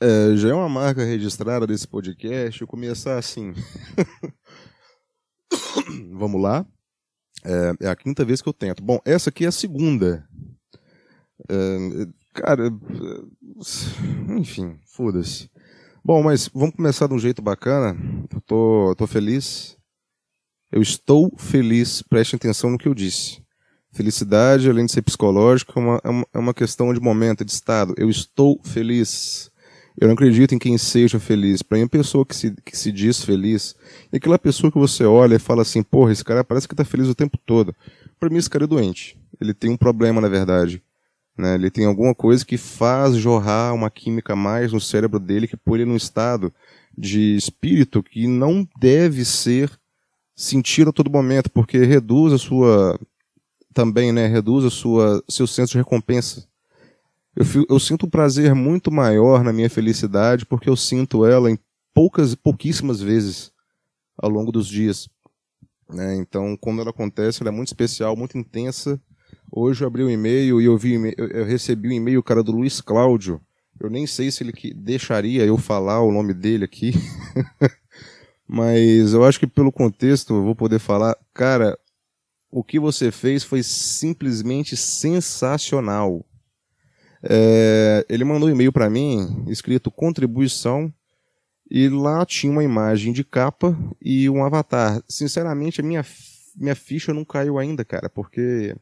É, já é uma marca registrada desse podcast eu começar assim. Vamos lá. É, é, a quinta vez que eu tento. Bom, essa aqui é a segunda. É, cara, enfim, foda-se. Bom, mas vamos começar de um jeito bacana. Eu tô, tô feliz. Eu estou feliz, preste atenção no que eu disse. Felicidade, além de ser psicológica, é uma, é uma questão de momento, de estado. Eu estou feliz. Eu não acredito em quem seja feliz. Para mim, a pessoa que se, que se diz feliz é aquela pessoa que você olha e fala assim: porra, esse cara parece que está feliz o tempo todo. Para mim, esse cara é doente. Ele tem um problema, na verdade. Né? Ele tem alguma coisa que faz jorrar uma química mais no cérebro dele que põe ele num estado de espírito que não deve ser sentido a todo momento, porque reduz a sua também, né, reduz a sua seu senso de recompensa. Eu, eu sinto um prazer muito maior na minha felicidade porque eu sinto ela em poucas, pouquíssimas vezes ao longo dos dias. Né? Então, quando ela acontece, ela é muito especial, muito intensa. Hoje eu abri o um e-mail e eu, vi, eu recebi o um e-mail, cara, do Luiz Cláudio. Eu nem sei se ele deixaria eu falar o nome dele aqui. Mas eu acho que pelo contexto eu vou poder falar. Cara, o que você fez foi simplesmente sensacional. É, ele mandou um e-mail para mim escrito contribuição e lá tinha uma imagem de capa e um avatar. Sinceramente, a minha, minha ficha não caiu ainda, cara, porque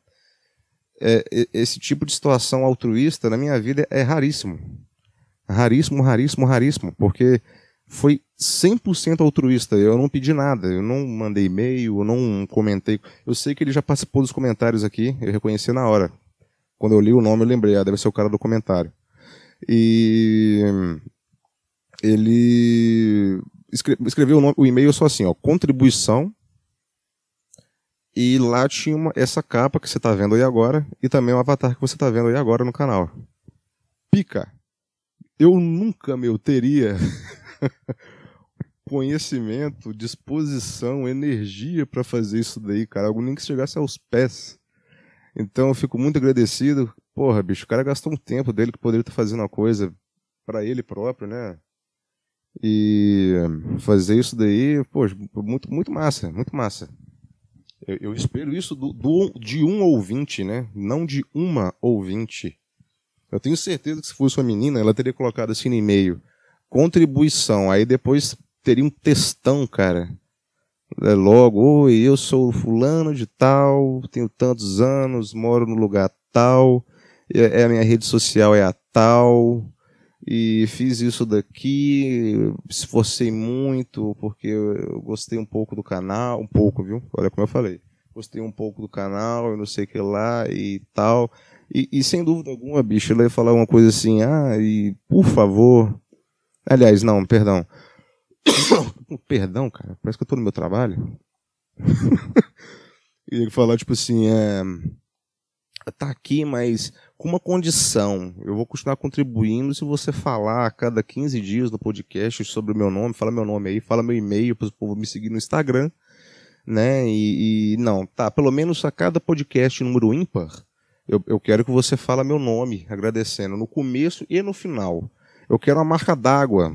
é, esse tipo de situação altruísta na minha vida é raríssimo. Raríssimo, raríssimo, raríssimo, porque foi 100% altruísta. Eu não pedi nada, eu não mandei e-mail, eu não comentei. Eu sei que ele já participou dos comentários aqui, eu reconheci na hora. Quando eu li o nome, eu lembrei, ah, deve ser o cara do comentário. E ele escreveu o, nome, o e-mail só assim, ó, contribuição. E lá tinha uma, essa capa que você está vendo aí agora e também o avatar que você está vendo aí agora no canal. Pica. Eu nunca, meu, teria conhecimento, disposição, energia para fazer isso daí, cara. Algo nem que chegasse aos pés. Então eu fico muito agradecido. Porra, bicho, o cara gastou um tempo dele que poderia estar fazendo uma coisa para ele próprio, né? E fazer isso daí, pô, muito, muito massa, muito massa. Eu, eu espero isso do, do, de um ouvinte, né? Não de uma ouvinte. Eu tenho certeza que se fosse uma menina, ela teria colocado assim no e-mail. Contribuição. Aí depois teria um textão, cara é, logo, oi, eu sou fulano de tal, tenho tantos anos, moro no lugar tal, é, é, a minha rede social é a tal, e fiz isso daqui, esforcei muito, porque eu gostei um pouco do canal, um pouco, viu? Olha como eu falei. Gostei um pouco do canal, eu não sei o que lá e tal. E, e sem dúvida alguma, bicho, ele ia falar uma coisa assim, ah, e por favor. Aliás, não, perdão. Perdão, cara, parece que eu tô no meu trabalho. e ele falar, tipo assim, é. Tá aqui, mas com uma condição. Eu vou continuar contribuindo se você falar a cada 15 dias no podcast sobre o meu nome, fala meu nome aí, fala meu e-mail para o povo me seguir no Instagram, né? E, e, não, tá, pelo menos a cada podcast número ímpar, eu, eu quero que você fala meu nome, agradecendo no começo e no final. Eu quero uma marca d'água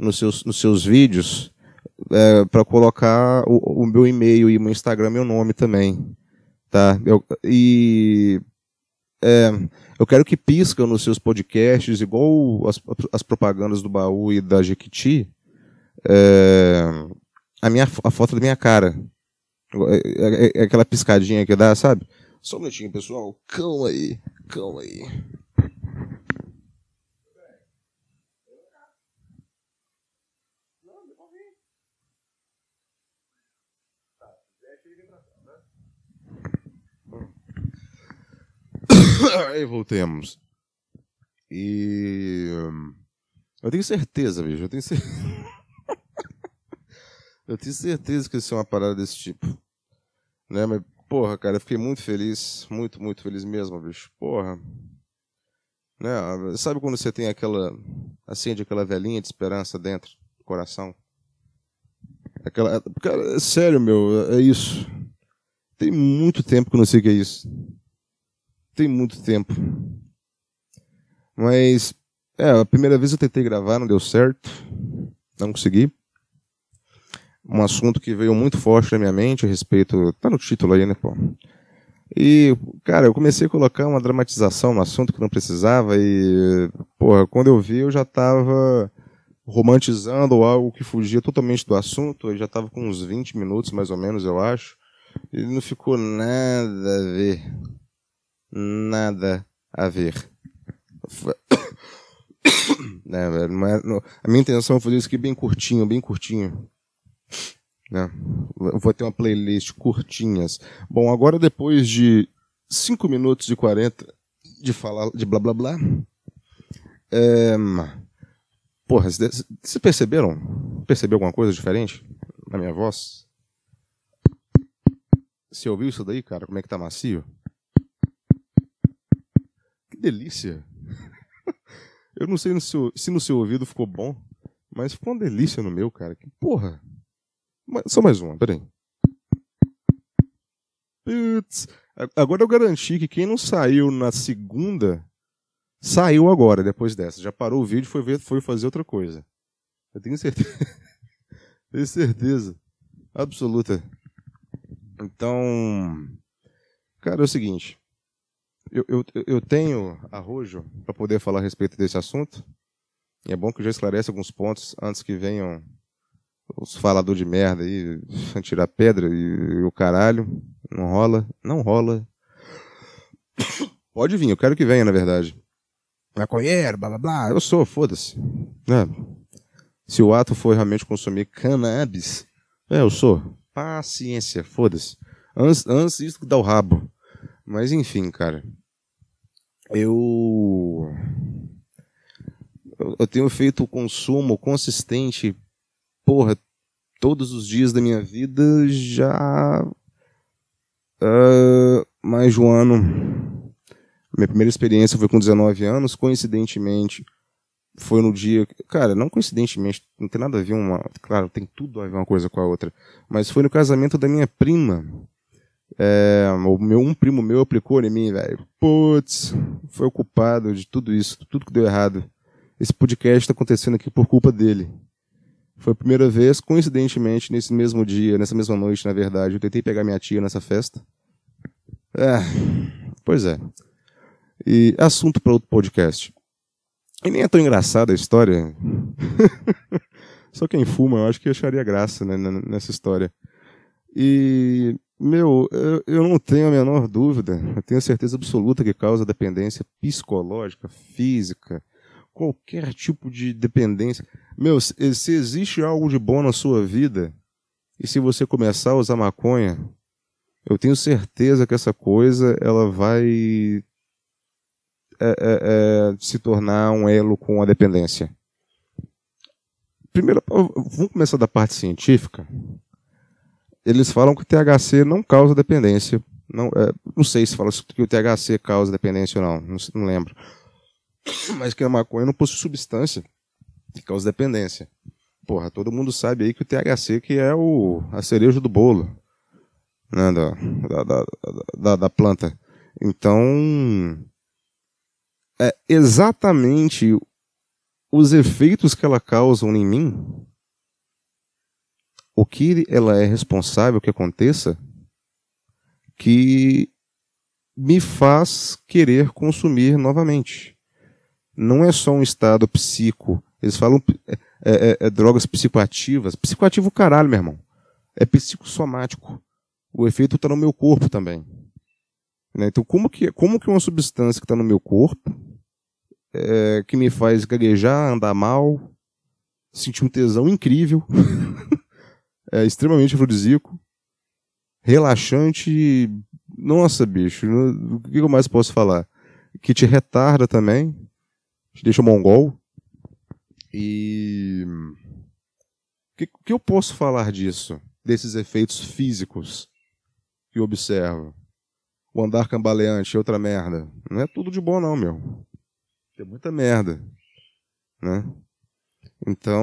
nos seus, nos seus vídeos é, para colocar o, o, meu e-mail e o meu Instagram, meu nome também. Tá? Eu, e é, eu quero que piscam nos seus podcasts, igual as, as propagandas do baú e da Jequiti, é, a, minha, a foto da minha cara. É, é, é aquela piscadinha que dá, sabe? Só um minutinho, pessoal. Calma aí, calma aí. Aí voltemos. E. Eu tenho certeza, bicho. Eu tenho certeza. eu tenho certeza que isso é uma parada desse tipo. Né? Mas, porra, cara, eu fiquei muito feliz. Muito, muito feliz mesmo, bicho. Porra. Né? Sabe quando você tem aquela. acende aquela velhinha de esperança dentro do coração? Aquela. Cara, é sério, meu, é isso. Tem muito tempo que eu não sei o que é isso tem muito tempo. Mas É, a primeira vez eu tentei gravar, não deu certo. Não consegui. Um assunto que veio muito forte na minha mente a respeito. Tá no título aí, né, pô? E, cara, eu comecei a colocar uma dramatização no assunto que não precisava e, porra, quando eu vi eu já tava romantizando algo que fugia totalmente do assunto, eu já tava com uns 20 minutos mais ou menos, eu acho, e não ficou nada a ver. Nada a ver. né, velho, mas, não, a minha intenção é fazer isso aqui bem curtinho, bem curtinho. Né? Vou ter uma playlist curtinhas. Bom, agora depois de 5 minutos e 40 de falar de blá blá blá. É... Porra, vocês perceberam? Percebeu alguma coisa diferente na minha voz? Você ouviu isso daí, cara? Como é que tá macio? Delícia! Eu não sei no seu, se no seu ouvido ficou bom, mas ficou uma delícia no meu, cara. Que porra! Só mais uma, peraí. Putz. Agora eu garanti que quem não saiu na segunda saiu agora, depois dessa. Já parou o vídeo e foi, ver, foi fazer outra coisa. Eu tenho certeza. tenho certeza. Absoluta. Então. Cara, é o seguinte. Eu, eu, eu tenho arrojo para poder falar a respeito desse assunto. E é bom que eu já esclarece alguns pontos antes que venham os falador de merda aí, tirar pedra e, e, o caralho. Não rola, não rola. Pode vir, eu quero que venha, na verdade. Maconheiro, blá blá blá, eu sou, foda-se. É. Se o ato for realmente consumir cannabis, é, eu sou. Paciência, foda-se. Antes, antes isso que dá o rabo. Mas enfim, cara. Eu. Eu tenho feito o consumo consistente porra, todos os dias da minha vida já. Uh, mais de um ano. Minha primeira experiência foi com 19 anos, coincidentemente. Foi no dia. Cara, não coincidentemente, não tem nada a ver uma. Claro, tem tudo a ver uma coisa com a outra. Mas foi no casamento da minha prima. É, o meu, um primo meu aplicou em mim, velho. Putz, foi o culpado de tudo isso, tudo que deu errado. Esse podcast está acontecendo aqui por culpa dele. Foi a primeira vez, coincidentemente, nesse mesmo dia, nessa mesma noite, na verdade, eu tentei pegar minha tia nessa festa. É, pois é. E assunto para outro podcast. E nem é tão engraçada a história. Só quem fuma, eu acho que acharia graça né, nessa história. E, meu, eu, eu não tenho a menor dúvida, eu tenho certeza absoluta que causa dependência psicológica, física, qualquer tipo de dependência. Meu, se existe algo de bom na sua vida, e se você começar a usar maconha, eu tenho certeza que essa coisa ela vai é, é, é, se tornar um elo com a dependência. Primeiro, vamos começar da parte científica. Eles falam que o THC não causa dependência. Não, é, não sei se fala que o THC causa dependência ou não, não, não lembro. Mas que a maconha não possui substância que causa dependência. Porra, todo mundo sabe aí que o THC que é o, a cereja do bolo né, da, da, da, da planta. Então, é exatamente os efeitos que ela causa em mim, o que ela é responsável que aconteça, que me faz querer consumir novamente não é só um estado psico. Eles falam é, é, é, drogas psicoativas. Psicoativo caralho, meu irmão. É psicossomático. O efeito está no meu corpo também. Né? Então, como que, como que uma substância que está no meu corpo, é, que me faz gaguejar, andar mal, sentir um tesão incrível, é extremamente afrodisíaco, relaxante, nossa, bicho, o que eu mais posso falar? Que te retarda também, te deixa mongol. E o que, que, eu posso falar disso? Desses efeitos físicos que eu observo? O andar cambaleante é outra merda. Não é tudo de bom, não, meu. Tem muita merda. Né? Então.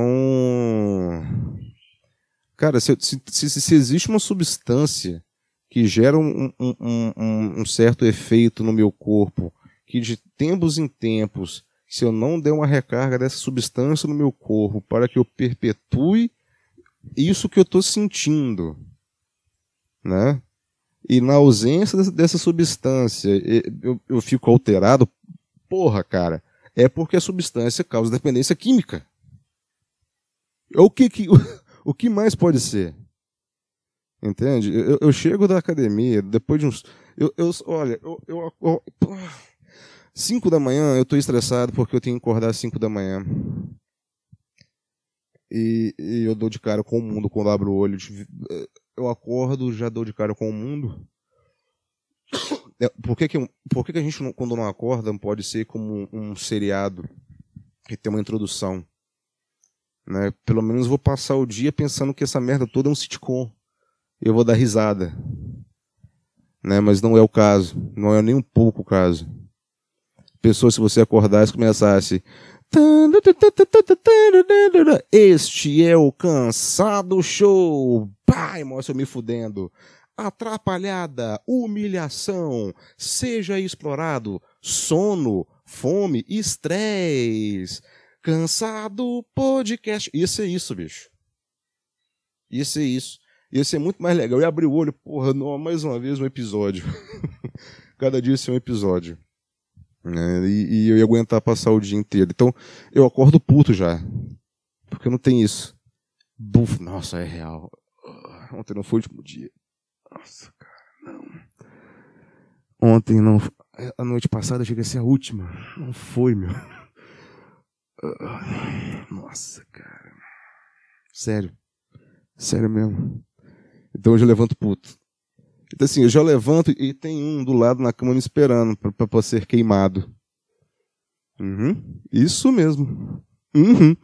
Cara, se, se, se, se existe uma substância que gera um, um, um, um certo efeito no meu corpo, que de tempos em tempos se eu não der uma recarga dessa substância no meu corpo para que eu perpetue isso que eu estou sentindo, né? E na ausência dessa substância eu, eu fico alterado, porra, cara, é porque a substância causa dependência química. O que, que, o que mais pode ser? Entende? Eu, eu chego da academia, depois de uns. Eu, eu, olha, eu, eu, eu, 5 da manhã eu estou estressado porque eu tenho que acordar às 5 da manhã. E, e, eu dou de cara com o mundo quando abro o olho. Eu acordo, já dou de cara com o mundo. É, por que, que, por que, que a gente, quando não acorda, pode ser como um, um seriado que tem uma introdução? Né? Pelo menos vou passar o dia pensando que essa merda toda é um sitcom. Eu vou dar risada. Né? Mas não é o caso. Não é nem um pouco o caso pessoa, se você acordasse, começasse. Este é o Cansado Show. Pai, mostra eu me fudendo. Atrapalhada, humilhação, seja explorado, sono, fome, estresse. Cansado podcast. Isso é isso, bicho. Isso é isso. Ia ser muito mais legal. Eu ia abrir o olho, porra, não, mais uma vez um episódio. Cada dia ser um episódio. Né? E, e, eu ia aguentar passar o dia inteiro. Então, eu acordo puto já. Porque não tem isso. Buf, nossa, é real. Ontem não foi o último dia. Nossa, cara, não. Ontem não. A noite passada chega a ser a última. Não foi, meu. Nossa, cara. Sério. Sério mesmo. Então hoje eu levanto puto. Então, assim, eu já levanto e tem um do lado na cama me esperando para ser queimado. Uhum. Isso mesmo. Uhum.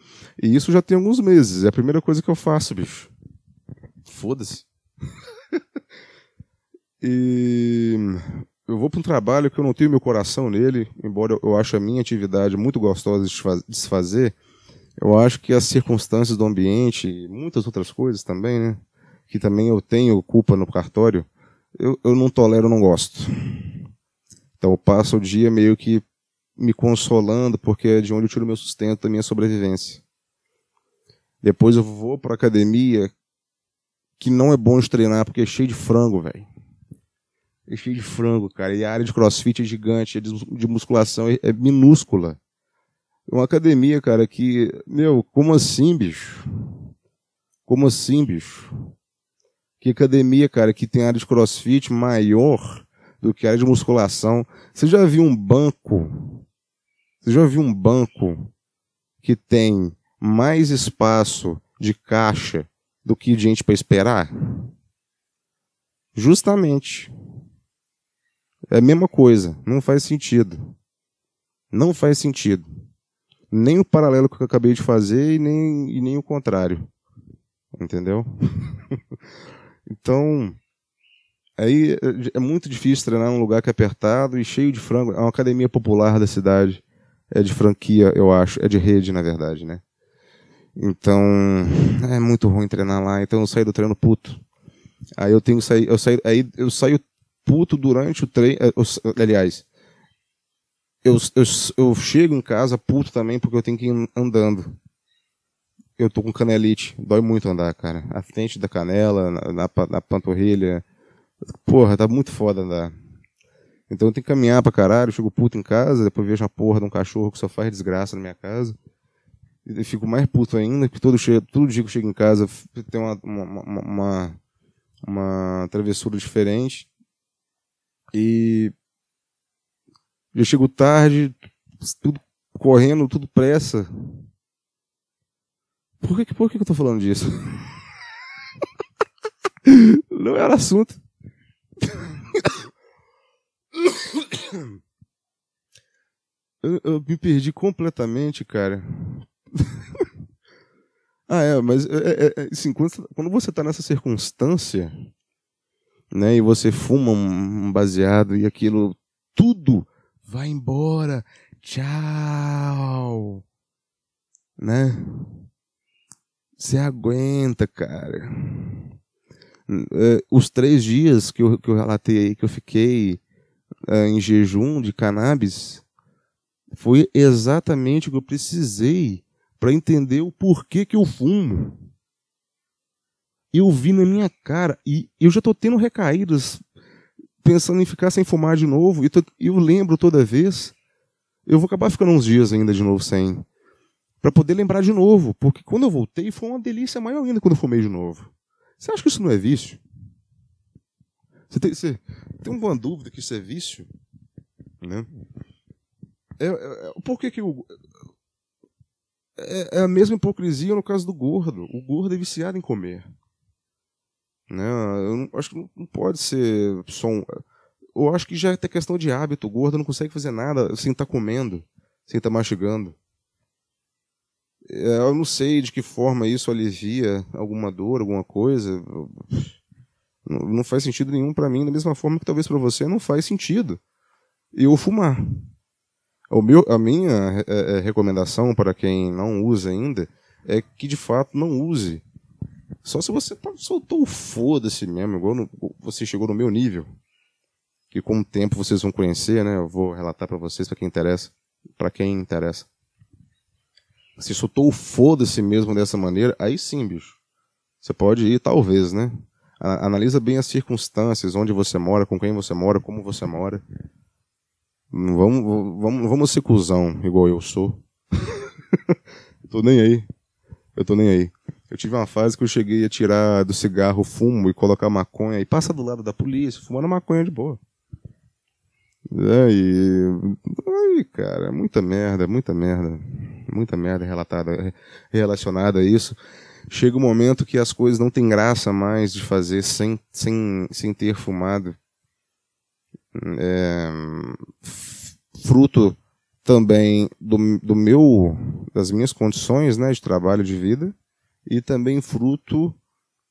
E isso já tem alguns meses. É a primeira coisa que eu faço, bicho. Foda-se. e eu vou para um trabalho que eu não tenho meu coração nele, embora eu ache a minha atividade muito gostosa de se fazer. Eu acho que as circunstâncias do ambiente e muitas outras coisas também, né? Que também eu tenho culpa no cartório eu, eu não tolero, não gosto. Então eu passo o dia meio que me consolando, porque é de onde eu tiro meu sustento, a minha sobrevivência. Depois eu vou para academia, que não é bom de treinar, porque é cheio de frango, velho. É cheio de frango, cara. E a área de crossfit é gigante, a de musculação é, é minúscula. É uma academia, cara, que. Meu, como assim, bicho? Como assim, bicho? que academia, cara, que tem área de crossfit maior do que área de musculação. Você já viu um banco? Você já viu um banco que tem mais espaço de caixa do que gente para esperar? Justamente. É a mesma coisa. Não faz sentido. Não faz sentido. Nem o paralelo que eu acabei de fazer e nem, e nem o contrário. Entendeu? Então, aí é muito difícil treinar num lugar que é apertado e cheio de frango. É uma academia popular da cidade. É de franquia, eu acho. É de rede, na verdade, né? Então, é muito ruim treinar lá. Então eu saio do treino puto. Aí eu tenho que sair, eu saio, aí eu saio puto durante o treino. Eh, aliás, eu, eu, eu chego em casa puto também porque eu tenho que ir andando eu tô com canelite. Dói muito andar, cara. A frente da canela, na, na, na panturrilha. Porra, tá muito foda andar. Então eu tenho que caminhar pra caralho, chego puto em casa, depois vejo a porra de um cachorro que só faz desgraça na minha casa. E fico mais puto ainda, porque todo, che todo dia que eu chego em casa tem uma, uma, uma, uma travessura diferente. E eu chego tarde, tudo correndo, tudo pressa. Por que, por que eu tô falando disso? Não era assunto. Eu, eu me perdi completamente, cara. ah, é, mas é, é, é, assim, quando, quando você tá nessa circunstância, né, e você fuma um baseado e aquilo tudo vai embora. Tchau. Né? Você aguenta, cara. É, os três dias que eu, que eu relatei aí, que eu fiquei é, em jejum de cannabis, Foi exatamente o que eu precisei para entender o porquê que eu fumo. Eu vi na minha cara e eu já tô tendo recaídas pensando em ficar sem fumar de novo e eu lembro toda vez. Eu vou acabar ficando uns dias ainda de novo sem para poder lembrar de novo, porque quando eu voltei foi uma delícia maior ainda quando eu fumei de novo. Você acha que isso não é vício? Você tem, você tem uma dúvida que isso é vício? Né? É, é, é por que, que é, é, a mesma hipocrisia no caso do gordo. O gordo é viciado em comer. Né? Eu não, acho que não pode ser só um. Eu acho que já é questão de hábito. O gordo não consegue fazer nada sem estar tá comendo, sem estar tá mastigando. É, eu não sei de que forma isso alivia alguma dor, alguma coisa. Não faz sentido nenhum para mim, da mesma forma que talvez para você não faz sentido eu fumar. O meu, a minha é, é, recomendação para quem não usa ainda é que de fato não use. Só se você tá, soltou o foda-se mesmo, igual no, você chegou no meu nível. Que com o tempo vocês vão conhecer, né? Eu vou relatar para vocês, para quem interessa. para quem interessa se soltou o foda-se mesmo dessa maneira, aí sim, bicho. Você pode ir, talvez, né? Analisa bem as circunstâncias, onde você mora, com quem você mora, como você mora. Não vamos, vamos, vamos ser cuzão, igual eu sou. tô nem aí. Eu tô nem aí. Eu tive uma fase que eu cheguei a tirar do cigarro fumo e colocar maconha e passa do lado da polícia, fumando maconha de boa. É, e. Ai, cara, muita merda, muita merda muita merda relatada, relacionada a isso. Chega um momento que as coisas não têm graça mais de fazer sem, sem, sem ter fumado. É, fruto também do, do meu das minhas condições né, de trabalho de vida e também fruto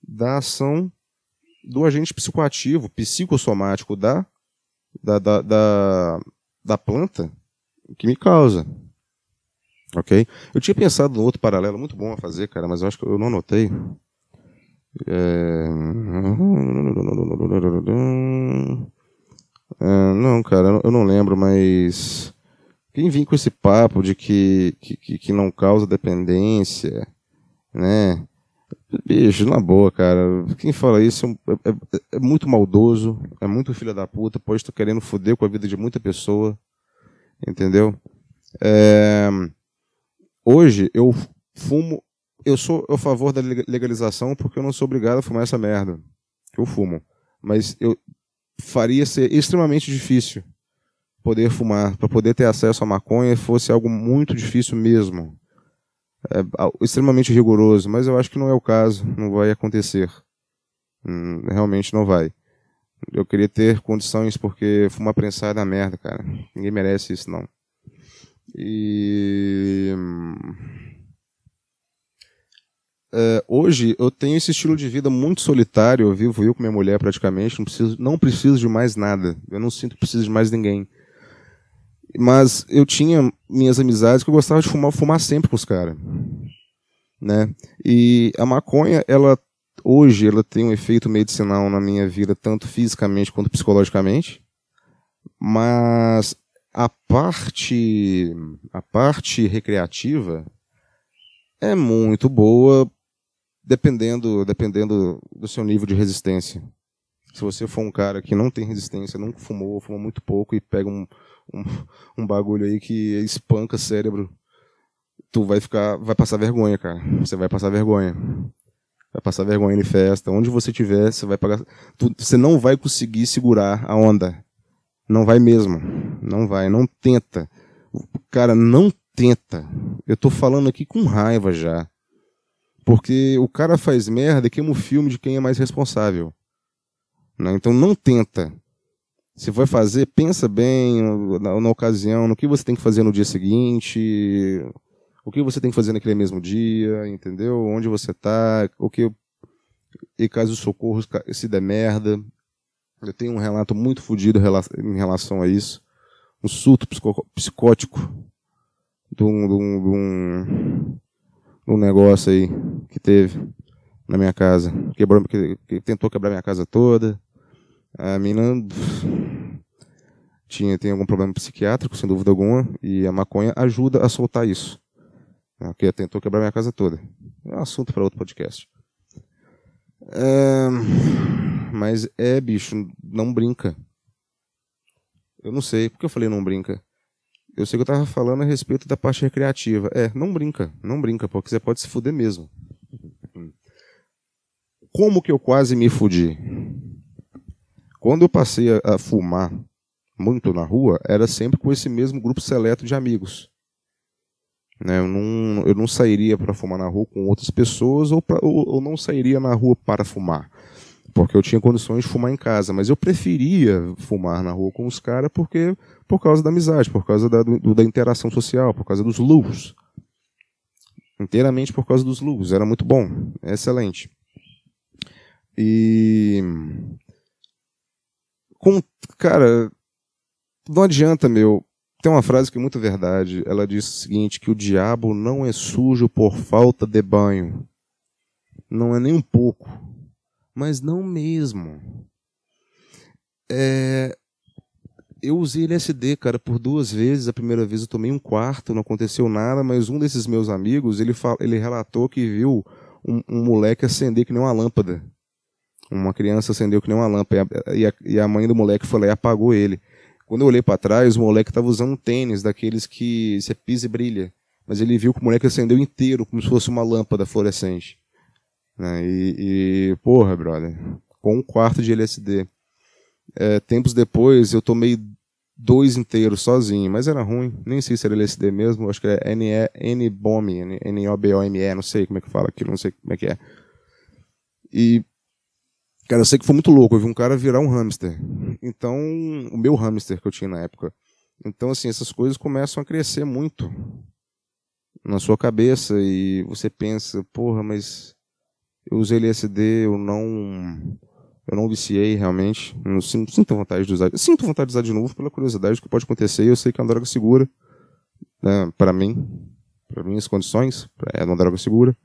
da ação do agente psicoativo, psicossomático da, da, da, da, da planta que me causa. Ok? Eu tinha pensado num outro paralelo muito bom a fazer, cara, mas eu acho que eu não anotei. É... É, não, cara, eu não lembro, mas quem vem com esse papo de que, que, que não causa dependência, né? Bicho, na boa, cara. Quem fala isso é, é, é muito maldoso, é muito filho da puta, pode estar querendo foder com a vida de muita pessoa, entendeu? É, Hoje eu fumo, eu sou a favor da legalização porque eu não sou obrigado a fumar essa merda que eu fumo. Mas eu faria ser extremamente difícil poder fumar, para poder ter acesso à maconha fosse algo muito difícil mesmo. É, extremamente rigoroso, mas eu acho que não é o caso, não vai acontecer. Hum, realmente não vai. Eu queria ter condições porque fumar prensado é merda, cara. Ninguém merece isso, não. E. É, hoje eu tenho esse estilo de vida muito solitário, eu vivo eu com minha mulher praticamente, não preciso, não preciso de mais nada, eu não sinto que preciso de mais ninguém. Mas eu tinha minhas amizades que eu gostava de fumar, fumar sempre com os caras. Né? E a maconha, ela hoje ela tem um efeito medicinal na minha vida, tanto fisicamente quanto psicologicamente. Mas a parte a parte recreativa é muito boa dependendo dependendo do seu nível de resistência. Se você for um cara que não tem resistência, não fumou, fuma muito pouco e pega um, um, um bagulho aí que espanca cérebro, tu vai ficar, vai passar vergonha, cara. Você vai passar vergonha. Vai passar vergonha em festa. Onde você estiver, você vai pagar. Tu, você não vai conseguir segurar a onda. Não vai mesmo. Não vai. Não tenta. Cara, não tenta. Eu tô falando aqui com raiva já. Porque o cara faz merda e queima o filme de quem é mais responsável. Né? Então não tenta. Se vai fazer, pensa bem na, na, ocasião, no que você tem que fazer no dia seguinte, o que você tem que fazer naquele mesmo dia, entendeu? Onde você tá, o que. E caso o socorro se der merda, eu tenho um relato muito fodido em relação a isso. Um surto psicótico de um, de um, de um, de um negócio aí que teve na minha casa. Quebrou, que, que tentou quebrar minha casa toda. A mina tinha, tem algum problema psiquiátrico, sem dúvida alguma, e a maconha ajuda a soltar isso. Porque tentou quebrar minha casa toda. É um assunto para outro podcast. É... Mas é, bicho, não brinca. Eu não sei. Por que eu falei não brinca? Eu sei que eu tava falando a respeito da parte recreativa. É, não brinca, não brinca, porque você pode se fuder mesmo. Como que eu quase me fudi? Quando eu passei a fumar muito na rua, era sempre com esse mesmo grupo seleto de amigos. Né? Eu, não, eu não sairia para fumar na rua com outras pessoas ou, pra, ou, ou não sairia na rua para fumar porque eu tinha condições de fumar em casa, mas eu preferia fumar na rua com os caras porque por causa da amizade, por causa da, do, da interação social, por causa dos luz. Inteiramente por causa dos luz. Era muito bom, excelente. E com, cara, não adianta, meu. Tem uma frase que é muito verdade. Ela diz o seguinte: que o diabo não é sujo por falta de banho. Não é nem um pouco. Mas não mesmo. É, eu usei LSD, cara, por duas vezes. A primeira vez eu tomei um quarto, não aconteceu nada, mas um desses meus amigos, ele, ele relatou que viu um, um moleque acender que nem uma lâmpada. Uma criança acendeu que nem uma lâmpada e a, e a mãe do moleque lá e apagou ele. Quando eu olhei para trás, o moleque estava usando um tênis daqueles que você pisa e brilha. Mas ele viu que o moleque acendeu inteiro, como se fosse uma lâmpada fluorescente. Né? E, e, porra, brother, com um quarto de LSD. É, tempos depois, eu tomei dois inteiros sozinho, mas era ruim. Nem sei se era LSD mesmo, acho que é N-O-B-O-M-E, não sei como é que fala aquilo, não sei como é que é. E Cara, eu sei que foi muito louco. Eu vi um cara virar um hamster. Então, o meu hamster que eu tinha na época. Então, assim, essas coisas começam a crescer muito na sua cabeça e você pensa, porra, mas eu usei LSD, eu não eu não viciei realmente, não sinto, sinto vontade de usar, sinto vontade de usar de novo pela curiosidade do que pode acontecer. Eu sei que é uma droga segura, né, para mim, para minhas condições, é uma droga segura.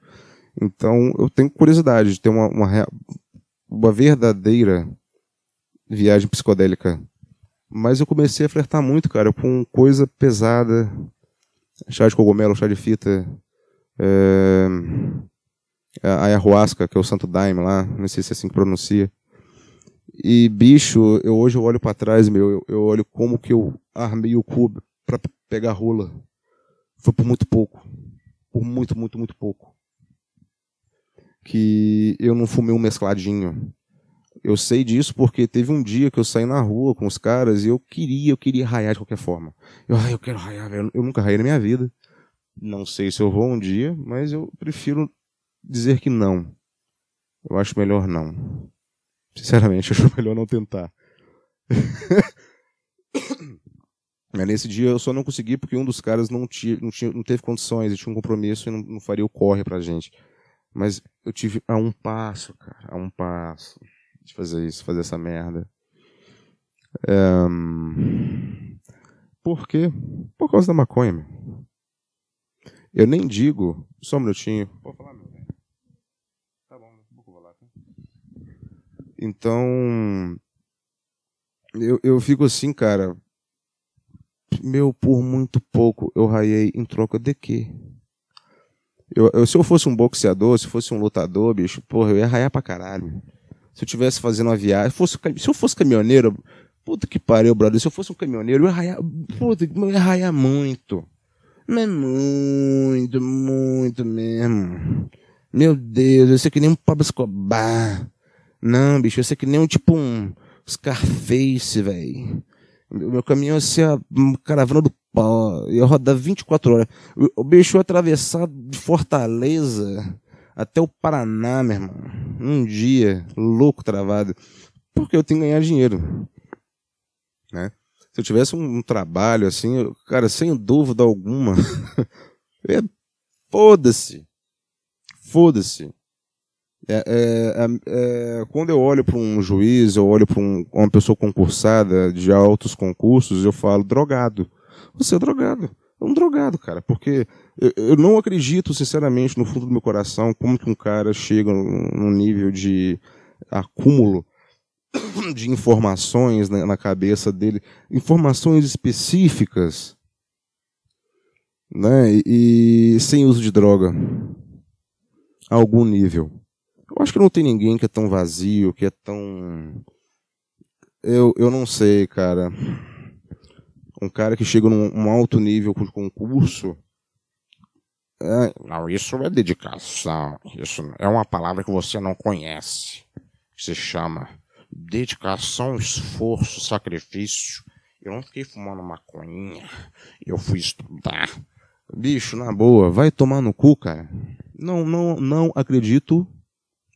Então eu tenho curiosidade de ter uma, uma uma verdadeira viagem psicodélica. Mas eu comecei a flertar muito, cara, com coisa pesada. Chá de cogumelo, chá de fita. É... A ayahuasca, que é o santo daime lá. Não sei se é assim que pronuncia. E, bicho, eu hoje eu olho para trás, meu. Eu, eu, olho como que eu armei o cubo para pegar rola. Foi por muito pouco. Por muito, muito, muito pouco que eu não fumei um mescladinho. Eu sei disso porque teve um dia que eu saí na rua com os caras e eu queria, eu queria raiar de qualquer forma. Eu, ah, eu quero raiar, velho. Eu nunca raiei na minha vida. Não sei se eu vou um dia, mas eu prefiro dizer que não. Eu acho melhor não. Sinceramente, acho melhor não tentar. mas nesse dia eu só não consegui porque um dos caras não, tinha, não, tinha, não teve condições, ele tinha um compromisso e não, não faria o corre pra gente. Mas eu tive a um passo, cara, a um passo de fazer isso, fazer essa merda. Um... Por quê? Por causa da maconha, meu. Eu nem digo. Só um minutinho. Pode falar, meu velho. Tá bom, vou lá, tá? Então. Eu, eu fico assim, cara. Meu, por muito pouco eu raiei em troca de quê? Eu, eu, se eu fosse um boxeador, se fosse um lutador, bicho, porra, eu ia raiar pra caralho. Se eu tivesse fazendo uma viagem, fosse, se eu fosse caminhoneiro, puta que pariu, brother, se eu fosse um caminhoneiro, eu ia raiar, puta, eu ia raiar muito. Mas muito, muito mesmo. Meu Deus, eu sei que nem um Pablo Escobar. Não, bicho, eu sei que nem um tipo um Scarface, velho. Meu caminhão ia ser a caravana do. Ia rodar 24 horas. O, bicho ia atravessar de Fortaleza até o Paraná, meu irmão. Um dia, louco travado. Porque eu tenho que ganhar dinheiro. Né? Se eu tivesse um, trabalho assim, eu, cara, sem dúvida alguma, é, foda-se. Foda-se. É, é, é, é, quando eu olho para um juiz, eu olho para um, uma pessoa concursada de altos concursos, eu falo drogado. Você é drogado. É um drogado, cara. Porque eu, eu, não acredito, sinceramente, no fundo do meu coração, como que um cara chega num nível de acúmulo de informações na, na cabeça dele, informações específicas, né? E, e sem uso de droga, a algum nível. Eu acho que não tem ninguém que é tão vazio, que é tão. Eu, eu não sei, cara. Um cara que chega num um alto nível de concurso. É... Não, isso é dedicação. Isso é uma palavra que você não conhece. Que se chama dedicação, esforço, sacrifício. Eu não fiquei fumando maconha. Eu fui estudar. Bicho, na boa, vai tomar no cu, cara. Não, não, não acredito.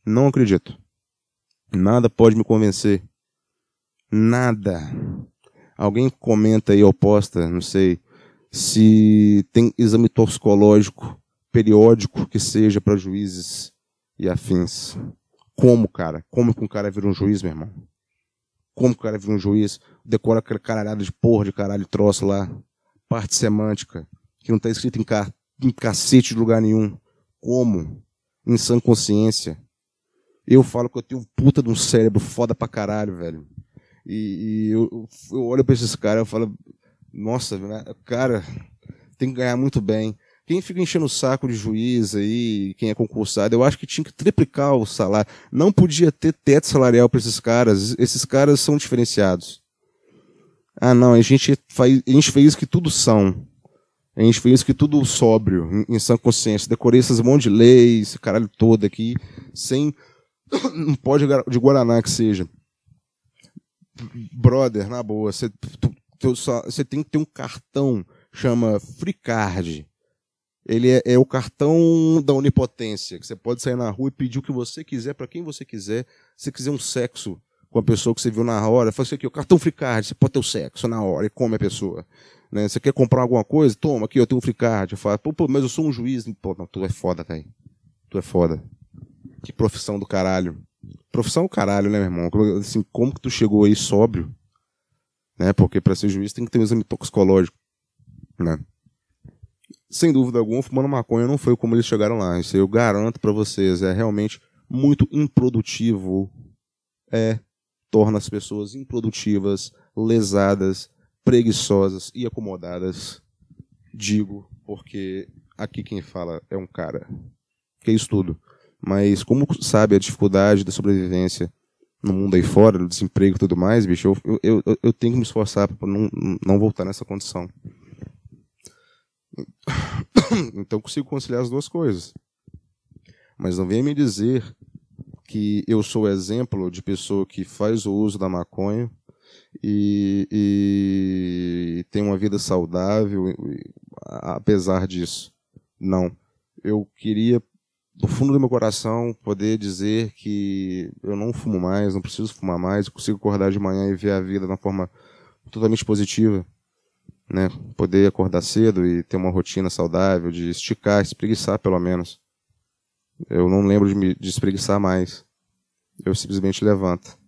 Não acredito. Nada pode me convencer. Nada. Alguém comenta aí ou posta, não sei, se tem exame toxicológico periódico que seja para juízes e afins. Como, cara? Como que um cara vira um juiz, meu irmão? Como que o cara vira um juiz? Decora aquele caralhada de porra de caralho troço lá. Parte semântica. Que não tá escrito em, ca... em cacete de lugar nenhum. Como? Em sã consciência. Eu falo que eu tenho puta de um cérebro foda pra caralho, velho. E, e eu, eu, olho pra esses caras e falo, nossa, né, cara, tem que ganhar muito bem. Quem fica enchendo o saco de juiz aí, quem é concursado, eu acho que tinha que triplicar o salário. Não podia ter teto salarial para esses caras. Esses caras são diferenciados. Ah, não, a gente, faz, a gente fez que tudo são. A gente fez que tudo sóbrio, em, em sã consciência. Decorei esses monte de leis, esse caralho todo aqui, sem. Não pode de Guaraná que seja. Brother, na boa, você tem que ter um cartão, chama Free Card ele é, é, o cartão da onipotência, que você pode sair na rua e pedir o que você quiser para quem você quiser. Se você quiser um sexo com a pessoa que você viu na hora, faz isso aqui, o cartão free card, você pode ter o sexo na hora e come a pessoa. Né? Você quer comprar alguma coisa? Toma, aqui, eu tenho um free card. Eu falo, pô, pô, mas eu sou um juiz. Pô, não, tu é foda, velho. Tu é foda. Que profissão do caralho. Profissão do caralho, né, meu irmão? Assim, como que tu chegou aí sóbrio? Né? Porque para ser juiz tem que ter um exame toxicológico, né? sem dúvida alguma, fumando maconha não foi como eles chegaram lá. Isso eu garanto para vocês. É realmente muito improdutivo. É, torna as pessoas improdutivas, lesadas, preguiçosas e acomodadas. Digo, porque aqui quem fala é um cara que é isso tudo. Mas como sabe a dificuldade da sobrevivência no mundo aí fora, do desemprego e tudo mais, bicho, eu, eu, eu, eu tenho que me esforçar para não, não voltar nessa condição. Então consigo conciliar as duas coisas. Mas não venha me dizer que eu sou exemplo de pessoa que faz o uso da maconha e, e tem uma vida saudável, apesar disso. Não. Eu queria, do fundo do meu coração, poder dizer que eu não fumo mais, não preciso fumar mais, eu consigo acordar de manhã e ver a vida de uma forma totalmente positiva né? Poder acordar cedo e ter uma rotina saudável, de esticar, espreguiçar pelo menos. Eu não lembro de me de espreguiçar mais. Eu simplesmente levanto.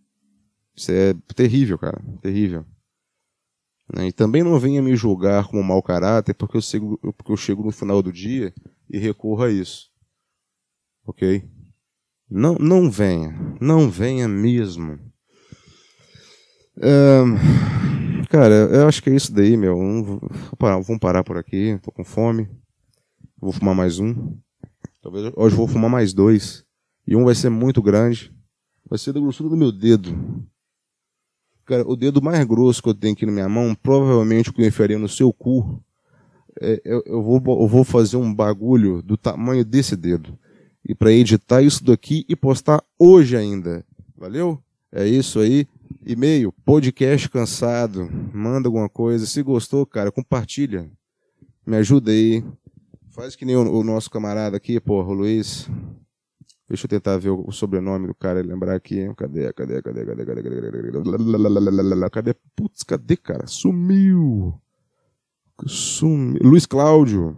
Isso é terrível, cara. Terrível. Né? E também não venha me julgar como mau caráter porque eu, chego, porque eu chego no final do dia e recorro a isso. Ok? Não, não venha. Não venha mesmo. Um, Cara, eu acho que é isso daí, meu. vamos parar por aqui. Tô com fome. Vou fumar mais um. Talvez hoje vou fumar mais dois. E um vai ser muito grande. Vai ser da grossura do meu dedo. Cara, o dedo mais grosso que eu tenho aqui na minha mão, provavelmente o que eu enfiaria no seu cu. É, eu, eu, vou, eu vou fazer um bagulho do tamanho desse dedo. E para editar isso daqui e postar hoje ainda. Valeu? É isso aí. E-mail, podcast cansado, manda alguma coisa. Se gostou, cara, compartilha. Me ajuda aí. Faz que nem o, o nosso camarada aqui, porra, o Luiz. Deixa eu tentar ver o, o sobrenome do cara e lembrar aqui. Cadê, cadê, cadê, cadê, cadê, cadê, cadê, cadê? Putz, cadê, cara? Sumiu. Sumiu. Luiz Cláudio.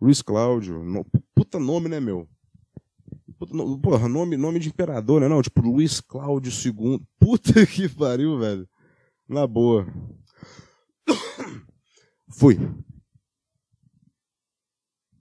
Luiz Cláudio. Puta nome, né, meu? Porra, nome, nome de imperador, né? Não, tipo Luiz Cláudio II. Puta que pariu, velho. Na boa. Fui.